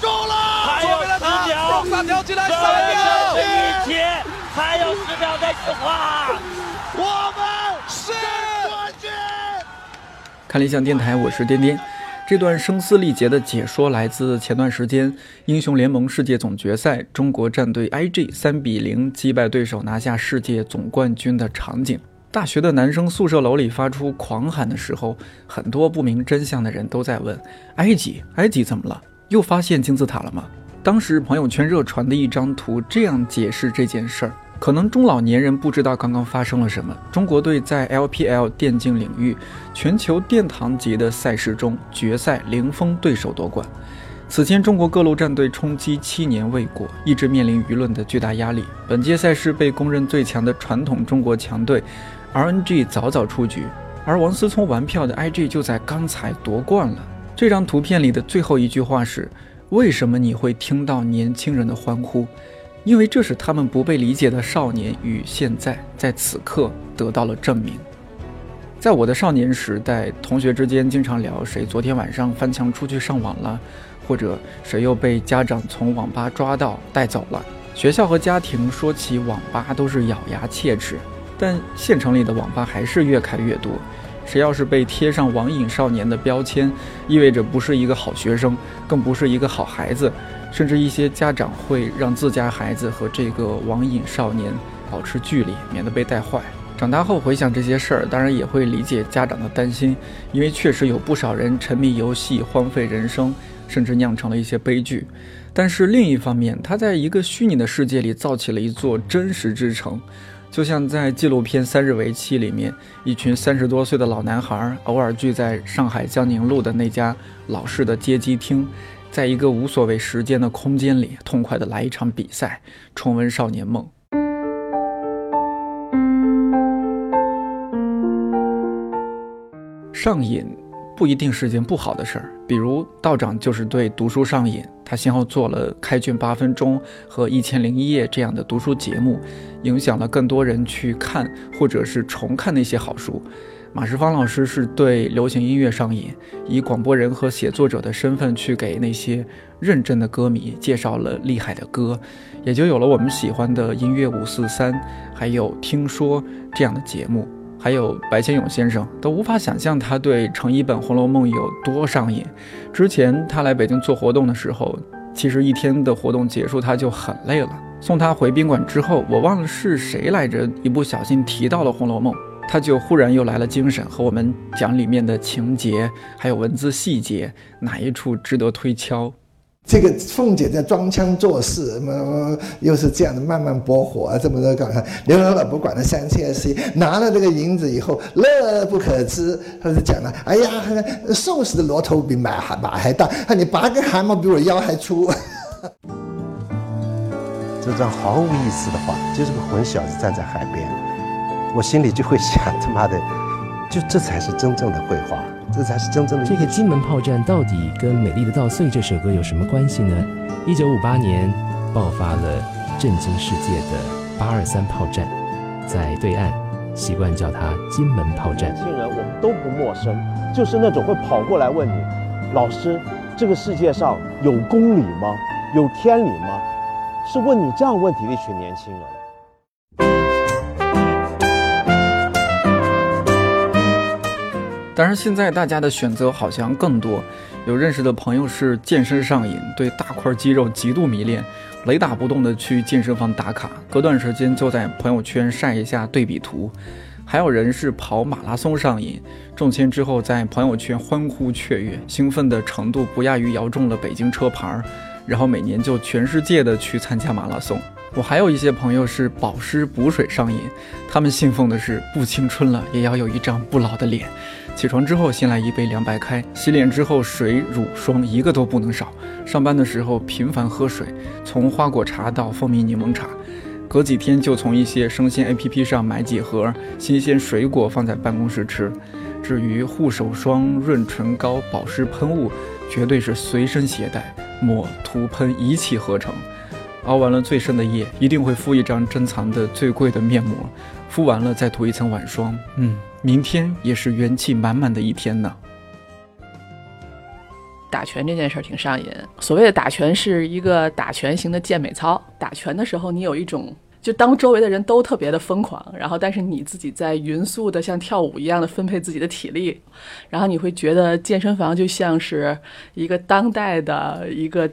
束了，还有十秒，双跳进来，三秒，一起，还有十秒再计划，我们是冠军。看理想电台，我是颠颠。这段声嘶力竭的解说来自前段时间英雄联盟世界总决赛，中国战队 IG 三比零击败对手，拿下世界总冠军的场景。大学的男生宿舍楼里发出狂喊的时候，很多不明真相的人都在问：埃及，埃及怎么了？又发现金字塔了吗？当时朋友圈热传的一张图这样解释这件事儿。可能中老年人不知道刚刚发生了什么。中国队在 LPL 电竞领域全球殿堂级的赛事中，决赛零封对手夺冠。此前，中国各路战队冲击七年未果，一直面临舆论的巨大压力。本届赛事被公认最强的传统中国强队 RNG 早早出局，而王思聪玩票的 IG 就在刚才夺冠了。这张图片里的最后一句话是：“为什么你会听到年轻人的欢呼？”因为这是他们不被理解的少年与现在在此刻得到了证明。在我的少年时代，同学之间经常聊谁昨天晚上翻墙出去上网了，或者谁又被家长从网吧抓到带走了。学校和家庭说起网吧都是咬牙切齿，但县城里的网吧还是越开越多。谁要是被贴上网瘾少年的标签，意味着不是一个好学生，更不是一个好孩子。甚至一些家长会让自家孩子和这个网瘾少年保持距离，免得被带坏。长大后回想这些事儿，当然也会理解家长的担心，因为确实有不少人沉迷游戏，荒废人生，甚至酿成了一些悲剧。但是另一方面，他在一个虚拟的世界里造起了一座真实之城，就像在纪录片《三日为期》里面，一群三十多岁的老男孩偶尔聚在上海江宁路的那家老式的街机厅。在一个无所谓时间的空间里，痛快地来一场比赛，重温少年梦。上瘾不一定是件不好的事儿，比如道长就是对读书上瘾，他先后做了《开卷八分钟》和《一千零一夜》这样的读书节目，影响了更多人去看或者是重看那些好书。马世芳老师是对流行音乐上瘾，以广播人和写作者的身份去给那些认真的歌迷介绍了厉害的歌，也就有了我们喜欢的音乐五四三，还有听说这样的节目。还有白先勇先生都无法想象他对成一本《红楼梦》有多上瘾。之前他来北京做活动的时候，其实一天的活动结束他就很累了。送他回宾馆之后，我忘了是谁来着，一不小心提到了《红楼梦》。他就忽然又来了精神，和我们讲里面的情节，还有文字细节，哪一处值得推敲？这个凤姐在装腔作势，么又是这样的慢慢拨火啊，这么多搞刘老老不管了三七二十一，拿了这个银子以后乐不可支，他就讲了，哎呀，瘦死的骆驼比马还马还大，你拔根汗毛比我腰还粗。这张毫无意思的话，就是个混小子站在海边。我心里就会想，他妈的，就这才是真正的绘画，这才是真正的。这个金门炮战到底跟《美丽的稻穗》这首歌有什么关系呢？一九五八年爆发了震惊世界的八二三炮战，在对岸习惯叫它金门炮战。年轻人我们都不陌生，就是那种会跑过来问你，老师，这个世界上有公理吗？有天理吗？是问你这样问题的一群年轻人。当然，现在大家的选择好像更多。有认识的朋友是健身上瘾，对大块肌肉极度迷恋，雷打不动的去健身房打卡，隔段时间就在朋友圈晒一下对比图。还有人是跑马拉松上瘾，中签之后在朋友圈欢呼雀跃，兴奋的程度不亚于摇中了北京车牌，然后每年就全世界的去参加马拉松。我还有一些朋友是保湿补水上瘾，他们信奉的是不青春了也要有一张不老的脸。起床之后先来一杯凉白开，洗脸之后水乳霜一个都不能少。上班的时候频繁喝水，从花果茶到蜂蜜柠檬茶，隔几天就从一些生鲜 APP 上买几盒新鲜水果放在办公室吃。至于护手霜、润唇膏、保湿喷雾，绝对是随身携带，抹涂喷一气呵成。熬完了最深的夜，一定会敷一张珍藏的最贵的面膜，敷完了再涂一层晚霜。嗯。明天也是元气满满的一天呢。打拳这件事儿挺上瘾。所谓的打拳是一个打拳型的健美操，打拳的时候你有一种。就当周围的人都特别的疯狂，然后但是你自己在匀速的像跳舞一样的分配自己的体力，然后你会觉得健身房就像是一个当代的一个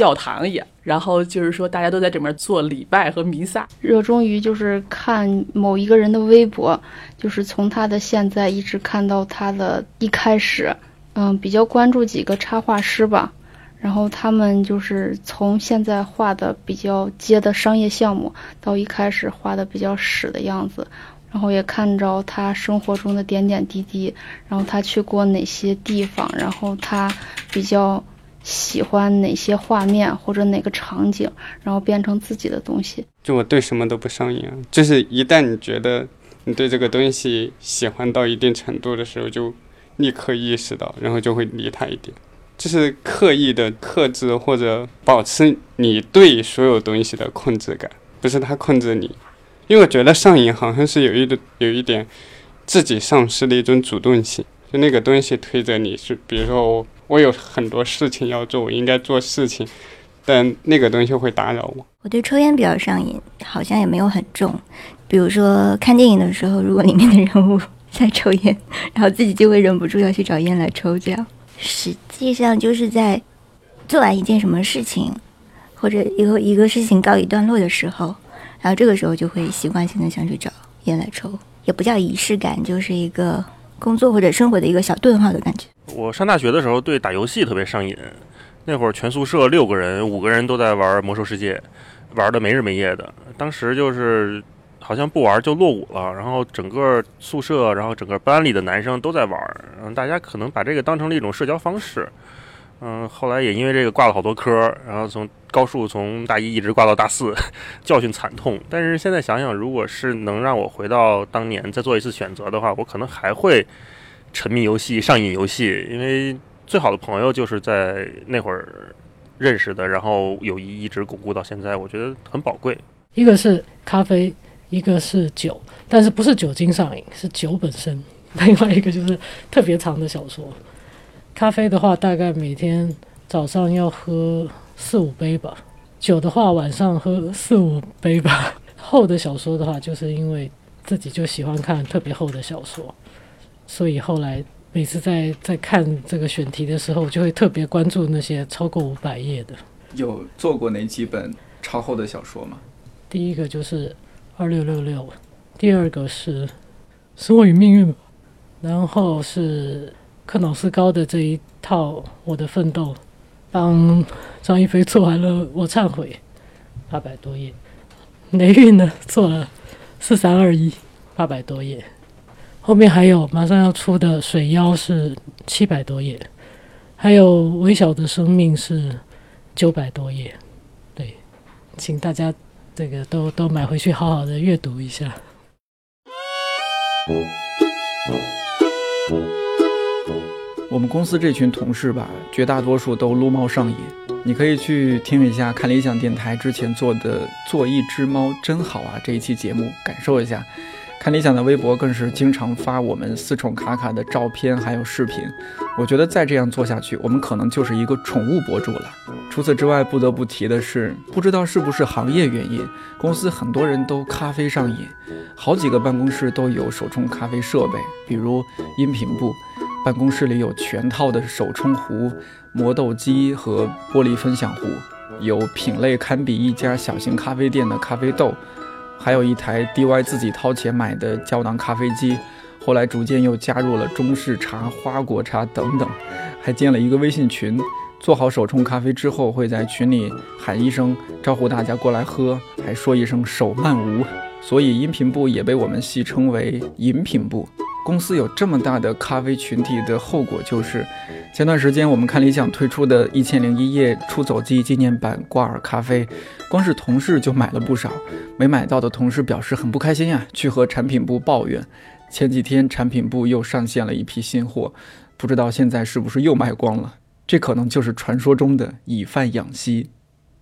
教堂一样，然后就是说大家都在这边做礼拜和弥撒。热衷于就是看某一个人的微博，就是从他的现在一直看到他的一开始，嗯，比较关注几个插画师吧。然后他们就是从现在画的比较接的商业项目，到一开始画的比较屎的样子，然后也看着他生活中的点点滴滴，然后他去过哪些地方，然后他比较喜欢哪些画面或者哪个场景，然后变成自己的东西。就我对什么都不上瘾啊，就是一旦你觉得你对这个东西喜欢到一定程度的时候，就立刻意识到，然后就会离他一点。就是刻意的克制或者保持你对所有东西的控制感，不是他控制你，因为我觉得上瘾好像是有一的有一点自己丧失的一种主动性，就那个东西推着你是，比如说我我有很多事情要做，我应该做事情，但那个东西会打扰我。我对抽烟比较上瘾，好像也没有很重，比如说看电影的时候，如果里面的人物在抽烟，然后自己就会忍不住要去找烟来抽，这样。实际上就是在做完一件什么事情，或者一个一个事情告一段落的时候，然后这个时候就会习惯性的想去找烟来抽，也不叫仪式感，就是一个工作或者生活的一个小顿号的感觉。我上大学的时候对打游戏特别上瘾，那会儿全宿舍六个人，五个人都在玩魔兽世界，玩的没日没夜的。当时就是。好像不玩就落伍了，然后整个宿舍，然后整个班里的男生都在玩，嗯，大家可能把这个当成了一种社交方式，嗯，后来也因为这个挂了好多科，然后从高数从大一一直挂到大四，教训惨痛。但是现在想想，如果是能让我回到当年再做一次选择的话，我可能还会沉迷游戏、上瘾游戏，因为最好的朋友就是在那会儿认识的，然后友谊一直巩固到现在，我觉得很宝贵。一个是咖啡。一个是酒，但是不是酒精上瘾，是酒本身。另外一个就是特别长的小说。咖啡的话，大概每天早上要喝四五杯吧；酒的话，晚上喝四五杯吧。厚的小说的话，就是因为自己就喜欢看特别厚的小说，所以后来每次在在看这个选题的时候，就会特别关注那些超过五百页的。有做过哪几本超厚的小说吗？第一个就是。二六六六，第二个是《生活与命运》，然后是克瑙斯高的这一套《我的奋斗》，帮张一飞做完了《我忏悔》，八百多页。雷运呢做了《四三二一》，八百多页。后面还有马上要出的《水妖》是七百多页，还有《微小的生命》是九百多页。对，请大家。这个都都买回去，好好的阅读一下。我们公司这群同事吧，绝大多数都撸猫上瘾。你可以去听一下看理想电台之前做的《做一只猫真好啊》这一期节目，感受一下。看理想的微博更是经常发我们四宠卡卡的照片，还有视频。我觉得再这样做下去，我们可能就是一个宠物博主了。除此之外，不得不提的是，不知道是不是行业原因，公司很多人都咖啡上瘾，好几个办公室都有手冲咖啡设备，比如音频部，办公室里有全套的手冲壶、磨豆机和玻璃分享壶，有品类堪比一家小型咖啡店的咖啡豆。还有一台 DY 自己掏钱买的胶囊咖啡机，后来逐渐又加入了中式茶、花果茶等等，还建了一个微信群。做好手冲咖啡之后，会在群里喊一声招呼大家过来喝，还说一声手慢无。所以音频部也被我们戏称为饮品部。公司有这么大的咖啡群体的后果就是，前段时间我们看理想推出的一千零一夜出走记纪念版挂耳咖啡，光是同事就买了不少，没买到的同事表示很不开心呀，去和产品部抱怨。前几天产品部又上线了一批新货，不知道现在是不是又卖光了？这可能就是传说中的以贩养吸。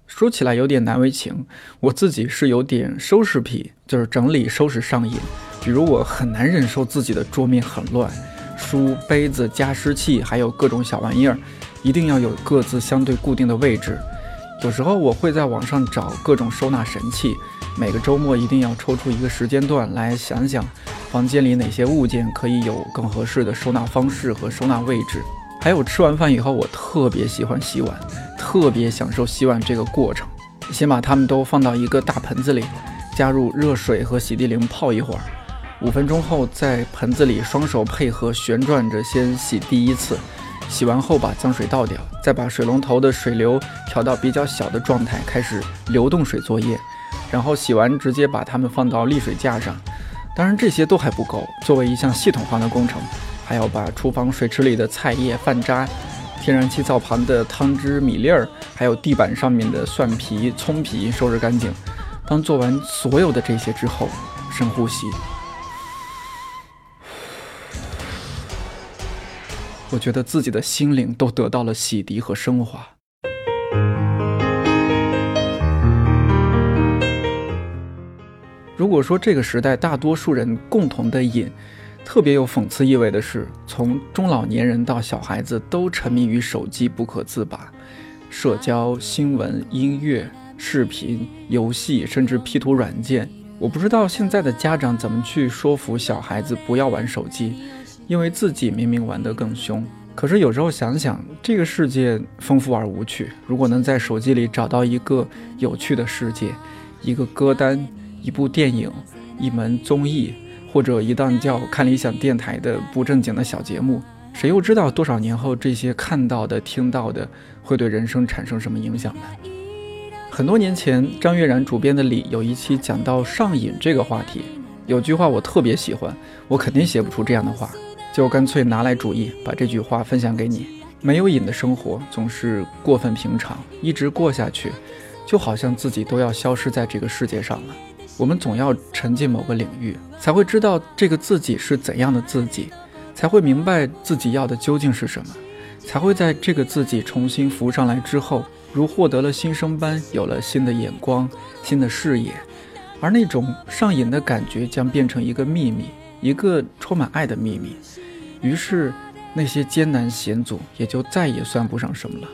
说起来有点难为情，我自己是有点收拾癖，就是整理收拾上瘾。比如我很难忍受自己的桌面很乱，书、杯子、加湿器，还有各种小玩意儿，一定要有各自相对固定的位置。有时候我会在网上找各种收纳神器，每个周末一定要抽出一个时间段来想想，房间里哪些物件可以有更合适的收纳方式和收纳位置。还有吃完饭以后，我特别喜欢洗碗，特别享受洗碗这个过程。先把它们都放到一个大盆子里，加入热水和洗涤灵泡一会儿，五分钟后在盆子里双手配合旋转着先洗第一次。洗完后把脏水倒掉，再把水龙头的水流调到比较小的状态，开始流动水作业。然后洗完直接把它们放到沥水架上。当然这些都还不够，作为一项系统化的工程，还要把厨房水池里的菜叶、饭渣、天然气灶旁的汤汁、米粒儿，还有地板上面的蒜皮、葱皮收拾干净。当做完所有的这些之后，深呼吸。我觉得自己的心灵都得到了洗涤和升华。如果说这个时代大多数人共同的瘾，特别有讽刺意味的是，从中老年人到小孩子都沉迷于手机不可自拔，社交、新闻、音乐、视频、游戏，甚至 P 图软件。我不知道现在的家长怎么去说服小孩子不要玩手机。因为自己明明玩得更凶，可是有时候想想，这个世界丰富而无趣。如果能在手机里找到一个有趣的世界，一个歌单、一部电影、一门综艺，或者一档叫“看理想电台”的不正经的小节目，谁又知道多少年后这些看到的、听到的会对人生产生什么影响呢？很多年前，张悦然主编的《里》有一期讲到上瘾这个话题，有句话我特别喜欢，我肯定写不出这样的话。就干脆拿来主义，把这句话分享给你：没有瘾的生活总是过分平常，一直过下去，就好像自己都要消失在这个世界上了。我们总要沉浸某个领域，才会知道这个自己是怎样的自己，才会明白自己要的究竟是什么，才会在这个自己重新浮上来之后，如获得了新生般，有了新的眼光、新的视野，而那种上瘾的感觉将变成一个秘密，一个充满爱的秘密。于是，那些艰难险阻也就再也算不上什么了。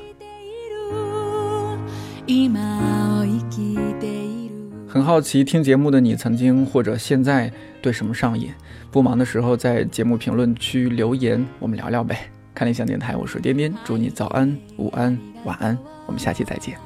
很好奇，听节目的你曾经或者现在对什么上瘾？不忙的时候在节目评论区留言，我们聊聊呗。看理想电台，我是颠颠，祝你早安、午安、晚安，我们下期再见。